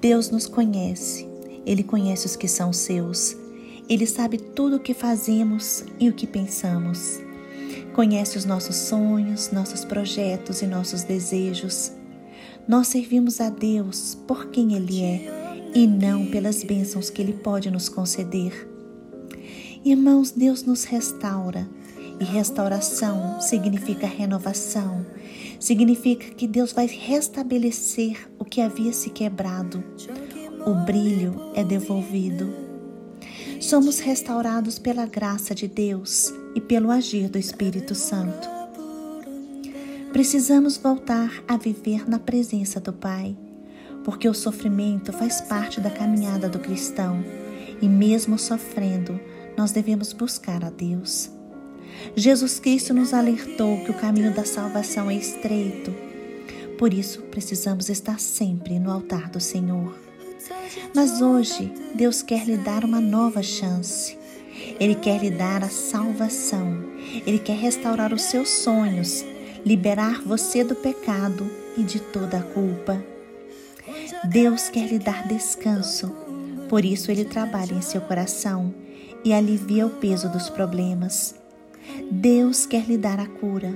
Deus nos conhece, Ele conhece os que são seus, Ele sabe tudo o que fazemos e o que pensamos. Conhece os nossos sonhos, nossos projetos e nossos desejos. Nós servimos a Deus por quem Ele é e não pelas bênçãos que Ele pode nos conceder. Irmãos, Deus nos restaura e restauração significa renovação, significa que Deus vai restabelecer o que havia se quebrado. O brilho é devolvido. Somos restaurados pela graça de Deus e pelo agir do Espírito Santo. Precisamos voltar a viver na presença do Pai, porque o sofrimento faz parte da caminhada do cristão e, mesmo sofrendo, nós devemos buscar a Deus. Jesus Cristo nos alertou que o caminho da salvação é estreito. Por isso, precisamos estar sempre no altar do Senhor. Mas hoje, Deus quer lhe dar uma nova chance. Ele quer lhe dar a salvação. Ele quer restaurar os seus sonhos, liberar você do pecado e de toda a culpa. Deus quer lhe dar descanso. Por isso, ele trabalha em seu coração e alivia o peso dos problemas. Deus quer lhe dar a cura.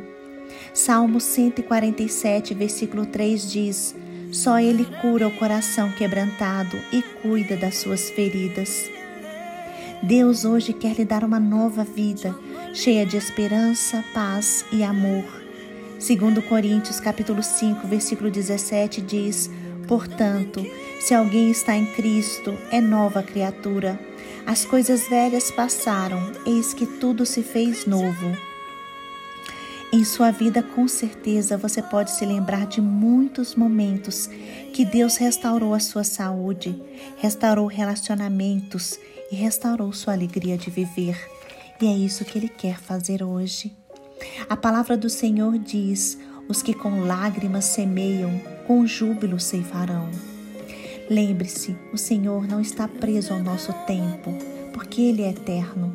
Salmo 147, versículo 3 diz: Só Ele cura o coração quebrantado e cuida das suas feridas. Deus hoje quer lhe dar uma nova vida, cheia de esperança, paz e amor. Segundo Coríntios capítulo 5, versículo 17 diz: Portanto, se alguém está em Cristo, é nova criatura. As coisas velhas passaram, eis que tudo se fez novo. Em sua vida, com certeza, você pode se lembrar de muitos momentos que Deus restaurou a sua saúde, restaurou relacionamentos e restaurou sua alegria de viver. E é isso que Ele quer fazer hoje. A palavra do Senhor diz: os que com lágrimas semeiam, com júbilo ceifarão. Lembre-se, o Senhor não está preso ao nosso tempo, porque Ele é eterno.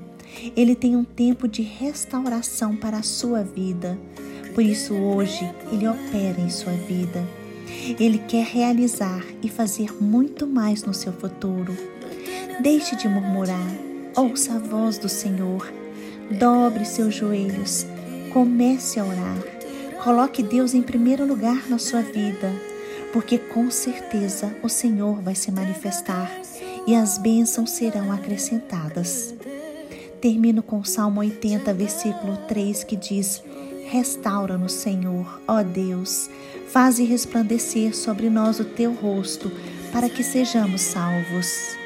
Ele tem um tempo de restauração para a sua vida. Por isso, hoje, Ele opera em sua vida. Ele quer realizar e fazer muito mais no seu futuro. Deixe de murmurar, ouça a voz do Senhor, dobre seus joelhos, comece a orar, coloque Deus em primeiro lugar na sua vida porque com certeza o Senhor vai se manifestar e as bênçãos serão acrescentadas. Termino com o Salmo 80, versículo 3, que diz: Restaura-nos, Senhor, ó Deus, faze resplandecer sobre nós o teu rosto, para que sejamos salvos.